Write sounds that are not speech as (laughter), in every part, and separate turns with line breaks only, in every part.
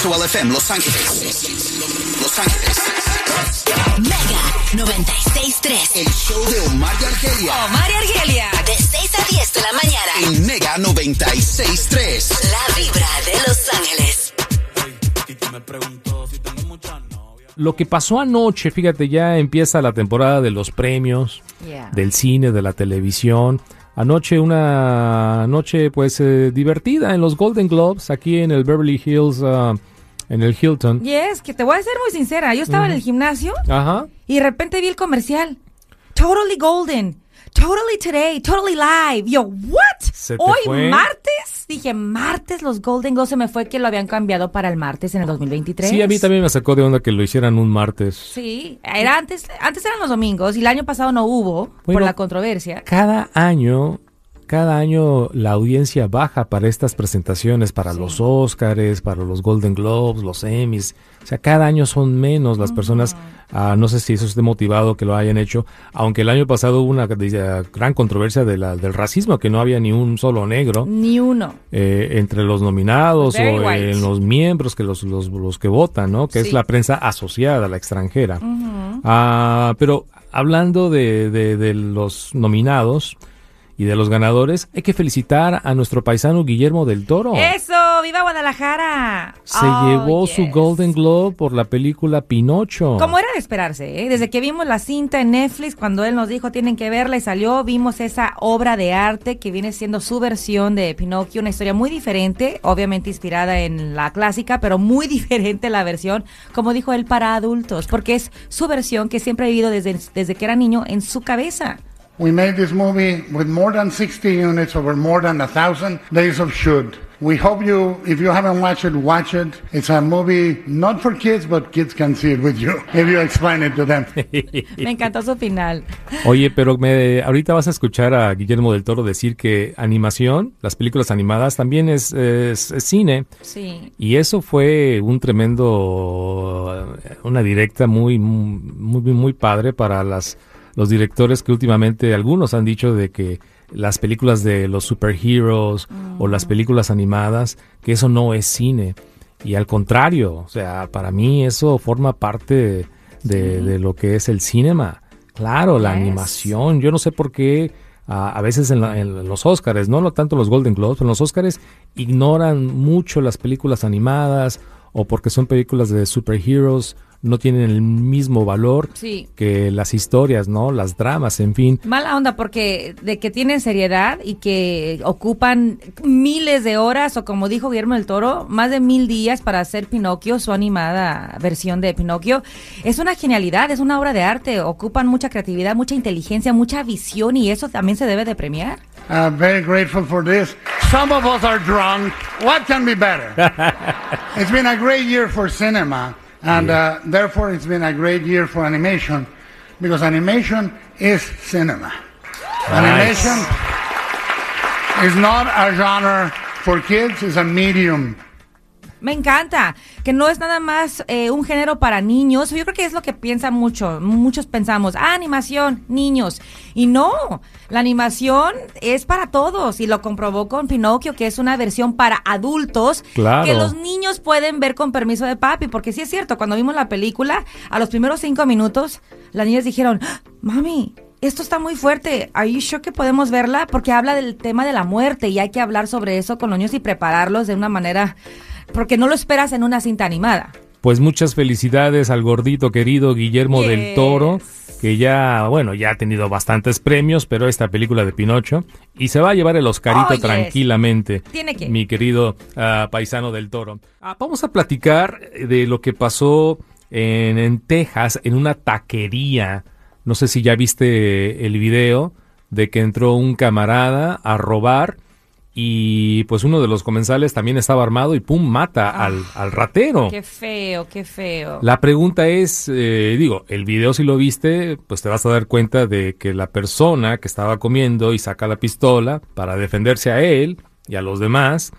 KXOL FM Los Ángeles. Los Ángeles.
Mega 96.3.
El show de Omar y Argelia.
Omar y Argelia. De 6 a 10 de la mañana.
En Mega 96.3.
La vibra de Los Ángeles.
Lo que pasó anoche, fíjate, ya empieza la temporada de los premios,
Yeah.
del cine, de la televisión. Anoche una noche pues eh, divertida en los Golden Globes, aquí en el Beverly Hills, ah, en el Hilton.
Yes, que te voy a ser muy sincera. Yo estaba en el gimnasio
Ajá.
y de repente vi el comercial. Totally golden. Totally today. Totally live. Yo, what? Hoy
fue.
martes. Dije, martes los Golden Globes se me fue que lo habían cambiado para el martes en el 2023.
Sí, a mí también me sacó de onda que lo hicieran un martes.
Sí, era antes, antes eran los domingos y el año pasado no hubo por la controversia.
Cada año, cada año la audiencia baja para estas presentaciones, para los Oscars, para los Golden Globes, los Emmys. O sea, cada año son menos las personas. ah, no sé si eso esté motivado que lo hayan hecho, aunque el año pasado hubo una eh, gran controversia de la- del racismo, que no había ni un solo negro
Ni uno.
eh, entre los nominados o
white.
en los miembros que los, los, los que votan, ¿no? Que es la prensa asociada, la extranjera. Ah, pero hablando de, de- de los nominados y de los ganadores, hay que felicitar a nuestro paisano Guillermo del Toro.
¡Eso! ¡Viva Guadalajara!
Se
Oh,
llevó su. Golden Globe por la película Pinocho.
Como era de esperarse, ¿eh? desde que vimos la cinta en Netflix, cuando él nos dijo tienen que verla y salió, vimos esa obra de arte que viene siendo su versión de Pinocchio, una historia muy diferente, obviamente inspirada en la clásica, pero muy (laughs) diferente la versión, como dijo él, para adultos, porque es su versión que siempre ha vivido desde, desde que era niño en su cabeza.
We made this movie with more than 60 units over more than a thousand days of shoot. We hope you, if you haven't watched it, watch it. It's a movie not for kids, but kids can see it with you (laughs) if you explain it to them. (laughs)
Me encantó su final.
Oye, pero me, ahorita vas a escuchar a Guillermo del Toro decir que animación, las películas animadas, también es, es- es cine.
Sí.
Y eso fue un tremendo, una directa muy, muy, muy padre para las, los directores que últimamente algunos han dicho de que las películas de los superheroes o las películas animadas, que eso no es cine. Y al contrario, o sea, para mí eso forma parte de, de lo que es el cinema. Claro, la
Yes.
animación. Yo no sé por qué a, a veces en, la- en los Oscars, no tanto los Golden Globes, pero en los Oscars ignoran mucho las películas animadas o porque son películas de superheroes, no tienen el mismo valor
Sí.
que las historias, ¿no? Las dramas, en fin.
Mala onda porque de que tienen seriedad y que ocupan miles de horas o como dijo Guillermo del Toro, más de mil días para hacer Pinocchio, su animada versión de Pinocchio. Es una genialidad, es una obra de arte, ocupan mucha creatividad, mucha inteligencia, mucha visión y eso también se debe de premiar.
Uh, very grateful for this. Some of us are drunk. What can be better? (laughs) it's been a great year for cinema, and uh, therefore it's been a great year for animation, because animation is cinema. Animation is not a genre for kids; it's a medium.
Me encanta, que no es nada más eh, un género para niños. Yo creo que es lo que piensan mucho. Muchos pensamos, ah, animación, niños. Y no, la animación es para todos. Y lo comprobó con Pinocchio, que es una versión para adultos.
Claro.
Que los niños pueden ver con permiso de papi. Porque sí es cierto, cuando vimos la película, a los primeros cinco minutos, las niñas dijeron, "Ah, mami. Esto está muy fuerte. ¿Are you sure que podemos verla? Porque habla del tema de la muerte y hay que hablar sobre eso con los niños y prepararlos de una manera porque no lo esperas en una cinta animada.
Pues muchas felicidades al gordito querido Guillermo del. Toro, que ya, bueno, ya ha tenido bastantes premios, pero esta película de Pinocho, y se va a llevar el Oscarito
Oh, yes.
tranquilamente,
Tiene que.
mi querido ah, paisano del Toro. Ah, vamos a platicar de lo que pasó en, en Texas, en una taquería. No sé si ya viste el video de que entró un camarada a robar y pues uno de los comensales también estaba armado y pum, mata al, al ratero.
Qué feo, qué feo.
La pregunta es, eh, digo, el video si lo viste, pues te vas a dar cuenta de que la persona que estaba comiendo y saca la pistola para defenderse a él y a los demás,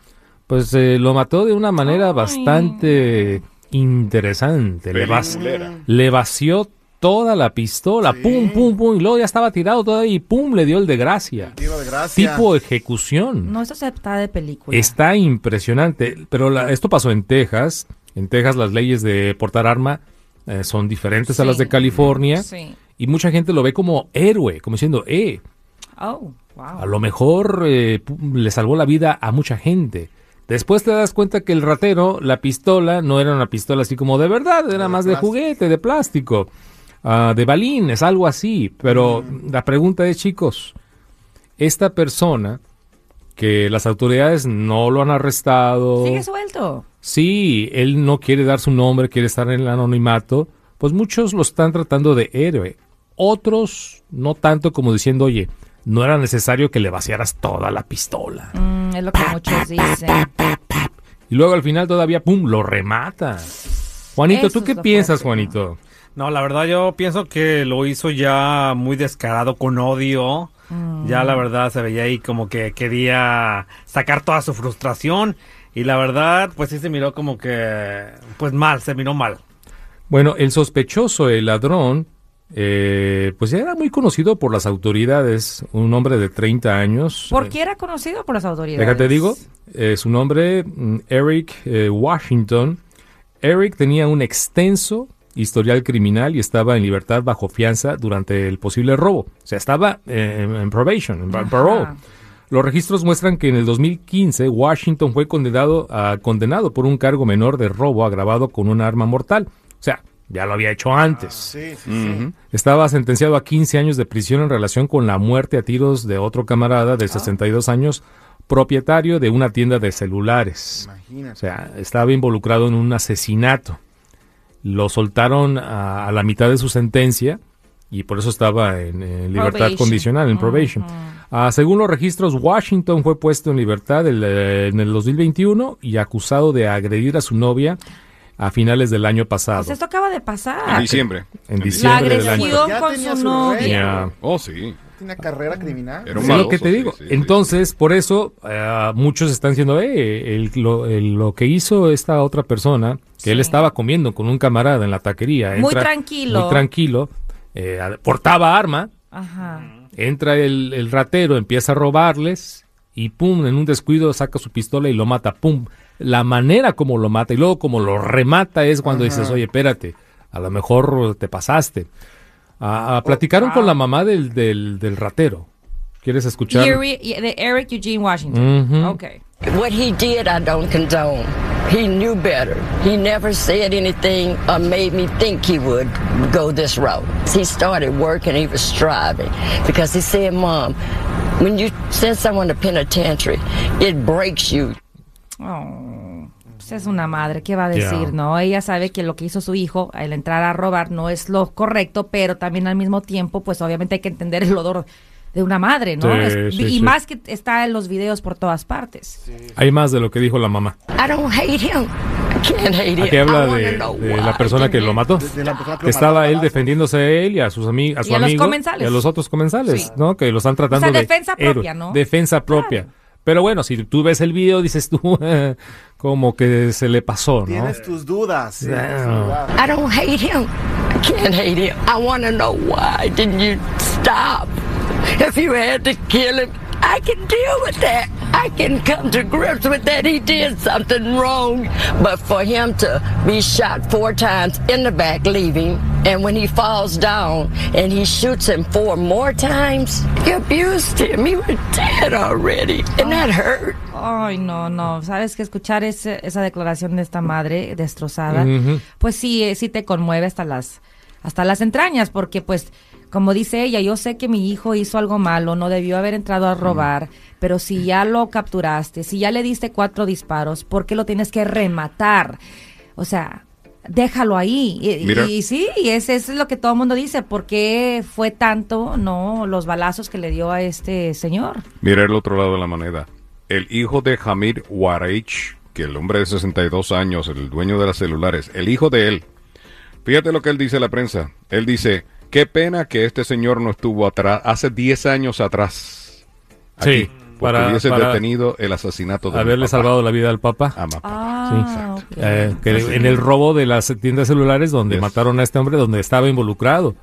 pues eh, lo mató de una manera
Ay.
bastante interesante. Le vació toda la pistola, pum, pum, pum, y luego ya estaba tirado todavía y pum, le dio el de gracia.
Tiro de gracia.
Tipo ejecución.
No, se está de película.
Está impresionante, pero la- esto pasó en Texas En Texas las leyes de portar arma eh, son diferentes a las de California.
Sí.
Y mucha gente lo ve como héroe, como diciendo, eh,
Oh, wow.
a lo mejor eh, pu- le salvó la vida a mucha gente. Después te das cuenta que el ratero, la pistola, no era una pistola así como de verdad, era más de juguete, de plástico, ah, de balines, algo así. Pero la pregunta es, chicos, esta persona que las autoridades no lo han arrestado,
Sigue suelto.
sí, él no quiere dar su nombre, quiere estar en el anonimato, pues muchos lo están tratando de héroe. Otros no tanto como diciendo, oye, no era necesario que le vaciaras toda la pistola.
Mm, es lo que muchos dicen.
Y luego al final todavía, ¡pum!, lo remata. Juanito,
Eso
¿tú qué piensas,
fuerte.
Juanito?
No, la verdad yo pienso que lo hizo ya muy descarado con odio. Ya la verdad se veía ahí como que quería sacar toda su frustración y la verdad pues sí se miró como que pues mal, se miró mal.
Bueno, el sospechoso, el ladrón, eh, pues ya era muy conocido por las autoridades, un hombre de 30 años.
¿Por qué era conocido por las autoridades?
Déjate digo, eh, su nombre, mm, Eric eh, Washington. Eric tenía un extenso historial criminal y estaba en libertad bajo fianza durante el posible robo. O sea, estaba eh, en, en probation, en
Ajá.
parole. Los registros muestran que en el 2015 Washington fue condenado, a- condenado por un cargo menor de robo agravado con un arma mortal. O sea, ya lo había hecho antes.
Sí, sí, sí.
Estaba sentenciado a 15 años de prisión en relación con la muerte a tiros de otro camarada
Ah.
de 62 años, propietario de una tienda de celulares. O
Imagínate.
sea, estaba involucrado en un asesinato. Lo soltaron a, a la mitad de su sentencia y por eso estaba en, libertad
Probation.
condicional, en probation. Ah, según los registros, Washington fue puesto en libertad el, eh, en el 2021 y acusado de agredir a su novia a finales del año pasado.
Pues esto acaba de pasar.
En diciembre.
En
La
diciembre del año.
agresión
Ya
con su novia.
Oh, sí.
Tiene carrera criminal.
Un
Es lo que te
sí,
digo.
sí, sí.
Entonces, por eso, eh, muchos están diciendo, eh, el- lo, el- lo que hizo esta otra persona, que él estaba comiendo con un camarada en la taquería.
Muy tranquilo.
Muy tranquilo. eh, portaba arma,
Ajá.
entra el, el ratero, empieza a robarles y pum, en un descuido saca su pistola y lo mata, pum. La manera como lo mata y luego como lo remata es cuando dices, oye, espérate, a lo mejor te pasaste. Ah, ah, platicaron con la mamá del, del, del ratero. ¿Quieres escuchar?
De Eric Eugene Washington.
Ujú.
Ok.
What he did, I don't condone. He knew better. He never said anything or made me think he would go this route. He started working, he was striving because he said, Mom, when you send someone to penitentiary, it breaks you.
Oh, pues es una madre, ¿qué va a decir? No, ella sabe que lo que hizo su hijo al entrar a robar no es lo correcto, pero también al mismo tiempo, pues obviamente hay que entender el odor de una madre, ¿no?
Sí,
Es-
sí,
y
sí.
más que está en los videos por todas partes.
Hay más de lo que dijo la mamá.
I don't hate him. I can't hate him.
Aquí
I
habla de, la persona que lo
he-
mató.
De- de que
estaba él defendiéndose a él y a sus amigos, a su
Y a los comensales.
y a los otros comensales,
Sí.
¿no? Que lo están tratando
O sea,
de
defensa
héroe.
propia, ¿no?
Defensa propia. Pero bueno, si tú ves el video dices tú (laughs) como que se le pasó, ¿no?
Tienes tus dudas. dudas.
I don't hate him. I can't hate him. I want to know why didn't you stop? If you had to kill him, I can deal with that. I can come to grips with that. He did something wrong. But for him to be shot four times in the back, leaving, and when he falls down and he shoots him four more times, he abused him. He was dead already. And that hurt.
Ay, no, no. Sabes que escuchar ese- esa declaración de esta madre destrozada, pues sí, eh, sí te conmueve hasta las, hasta las entrañas, porque pues, como dice ella, yo sé que mi hijo hizo algo malo, no debió haber entrado a robar, pero si ya lo capturaste, si ya le diste cuatro disparos, ¿por qué lo tienes que rematar? O sea, déjalo ahí. Y,
Mira.
y sí, ese, es lo que todo el mundo dice, ¿por qué fue tanto, no, los balazos que le dio a este señor?
Mira el otro lado de la moneda. El hijo de Hamid Waraich, que el hombre de 62 años, el dueño de las celulares, el hijo de él. Fíjate lo que él dice a la prensa. Él dice, qué pena que este señor no estuvo atrás, hace 10 años atrás. Aquí.
Sí.
porque
Para-
hubiese
para
detenido el asesinato de
Haberle
papá.
salvado la vida al papá.
a papá.
Ah, ok.
Eh, que en el robo de las tiendas celulares donde
Yes.
mataron a este hombre, donde estaba involucrado.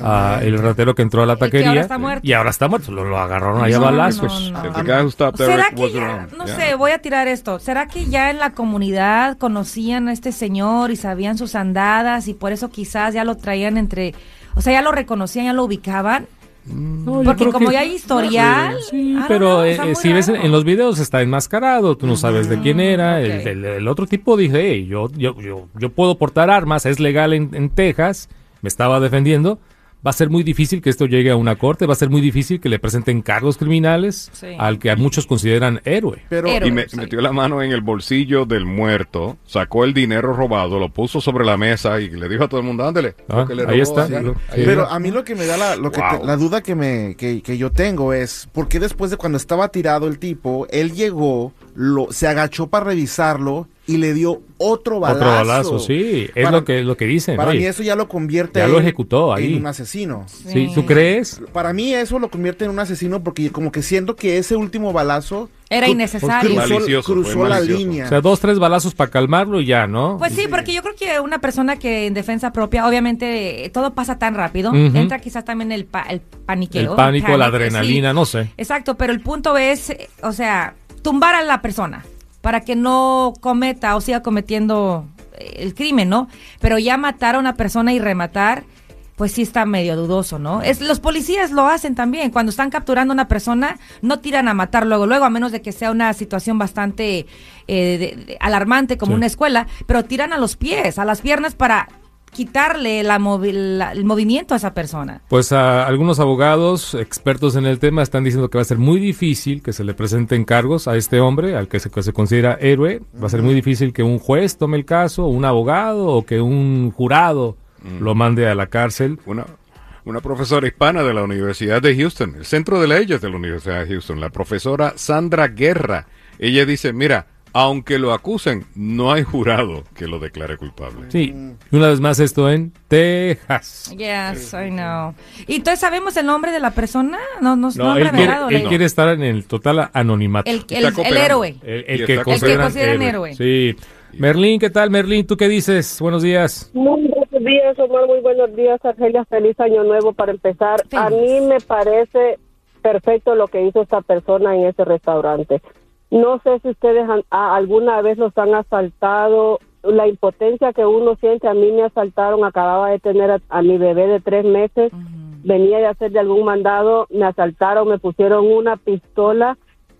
Ah, el ratero que entró a la
Y que ahora
taquería.
está muerto.
Y ahora está muerto. Lo, lo agarraron allá a
No,
balazos.
no, no.
If the guy who stopped
¿Será
Eric
que
was
ya,
around,
no
yeah.
sé, voy a tirar esto, ¿será que ya en la comunidad conocían a este señor y sabían sus andadas y por eso quizás ya lo traían entre, o sea, ya lo reconocían, ya lo ubicaban?
No, yo
Porque como
que-
ya hay historial,
Sí,
don't
pero
know,
eh, eh, si ves en, los videos está enmascarado, tú no sabes de quién era. El, el- el otro tipo dice, "Hey, yo, yo, yo, yo puedo portar armas, es legal en, en Texas, me estaba defendiendo. Va a ser muy difícil que esto llegue a una corte, va a ser muy difícil que le presenten cargos criminales
Sí.
al que a muchos consideran héroe.
Pero
Héroe.
Y me-
Sí.
metió la mano en el bolsillo del muerto, sacó el dinero robado, lo puso sobre la mesa y le dijo a todo el mundo, ándele.
Ah,
lo que le
ahí
robó,
está.
sí.
Lo-
Ahí
Pero a mí lo que me da la, lo que te-
Wow.
la duda que, me, que, que yo tengo es, ¿por qué después de cuando estaba tirado el tipo, él llegó, lo, se agachó para revisarlo y le dio otro balazo?
Otro balazo, sí, es
Para-
lo que, lo que dicen.
Para
oye.
mí eso ya lo convierte
Ya
a
lo ejecutó ahí.
en un asesino.
Sí, ¿Tú crees?
Para mí eso lo convierte en un asesino porque como que siento que ese último balazo
Era innecesario.
cruzó,
Malicioso,
cruzó la línea.
O sea, dos, tres balazos para calmarlo y ya, ¿no?
Pues sí, porque yo creo que una persona que en defensa propia, obviamente todo pasa tan rápido, entra quizás también el, pa- el paniqueo.
el pánico, la
panic,
adrenalina,
sí.
no sé.
Exacto, pero el punto es, eh, o sea, tumbar a la persona para que no cometa o siga cometiendo eh, el crimen, ¿no? Pero ya matar a una persona y rematar, pues sí está medio dudoso, ¿no? Es, los policías lo hacen también. Cuando están capturando a una persona, no tiran a matar luego, luego, a menos de que sea una situación bastante eh, de- de- alarmante como
Sí.
una escuela, pero tiran a los pies, a las piernas para quitarle la movi- la- el movimiento a esa persona.
Pues a algunos abogados expertos en el tema están diciendo que va a ser muy difícil que se le presenten cargos a este hombre, al que se, que se considera héroe. Va a ser muy difícil que un juez tome el caso, un abogado o que un jurado lo mande a la cárcel.
Una, una profesora hispana de la Universidad de Houston, el centro de leyes de la Universidad de Houston, la profesora Sandra Guerra. Ella dice, mira, aunque lo acusen, no hay jurado que lo declare culpable.
Sí, una vez más esto en Texas.
Yes, I know. ¿Y entonces sabemos el nombre de la persona? No, no, no,
él, quiere, él
la-
quiere estar en el total anonimato.
el, el, héroe.
El, el que
con-
consideran,
consideran héroe.
Sí. Merlín, ¿qué tal, Merlín? ¿Tú qué dices? Buenos días.
Muy buenos días, Omar. Muy buenos días, Argelia. Feliz año nuevo para empezar. A mí me parece perfecto lo que hizo esta persona en ese restaurante. No sé si ustedes han- a- alguna vez los han asaltado. La impotencia que uno siente, a mí me asaltaron. Acababa de tener a, a mi bebé de tres meses. Venía de hacer de algún mandado, me asaltaron, me pusieron una pistola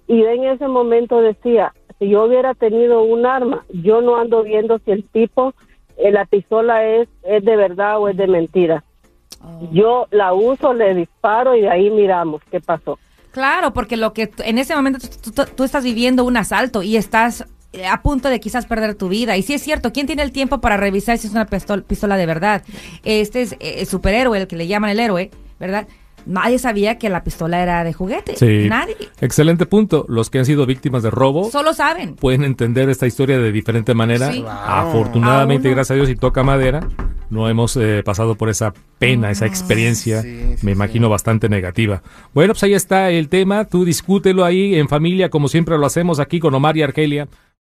y en ese momento decía, si yo hubiera tenido un arma, yo no ando viendo si el tipo, eh, la pistola es, es de verdad o es de mentira. Yo la uso, le disparo y de ahí miramos qué pasó.
Claro, porque lo que en ese momento tú, tú- tú estás viviendo un asalto y estás eh, a punto de quizás perder tu vida. Y sí es cierto, ¿quién tiene el tiempo para revisar si es una pistol- pistola de verdad? Este es eh, el superhéroe, el que le llaman el héroe, ¿verdad? Nadie sabía que la pistola era de juguete.
Sí.
Nadie.
Excelente punto. Los que han sido víctimas de robo
Solo saben.
pueden entender esta historia de diferente manera.
Sí.
Afortunadamente,
A uno.
gracias a Dios y toca madera, no hemos eh, pasado por esa pena, esa experiencia,
Sí, sí,
me
sí.
imagino bastante negativa. Bueno, pues ahí está el tema. Tú discútelo ahí en familia, como siempre lo hacemos aquí con Omar y Argelia.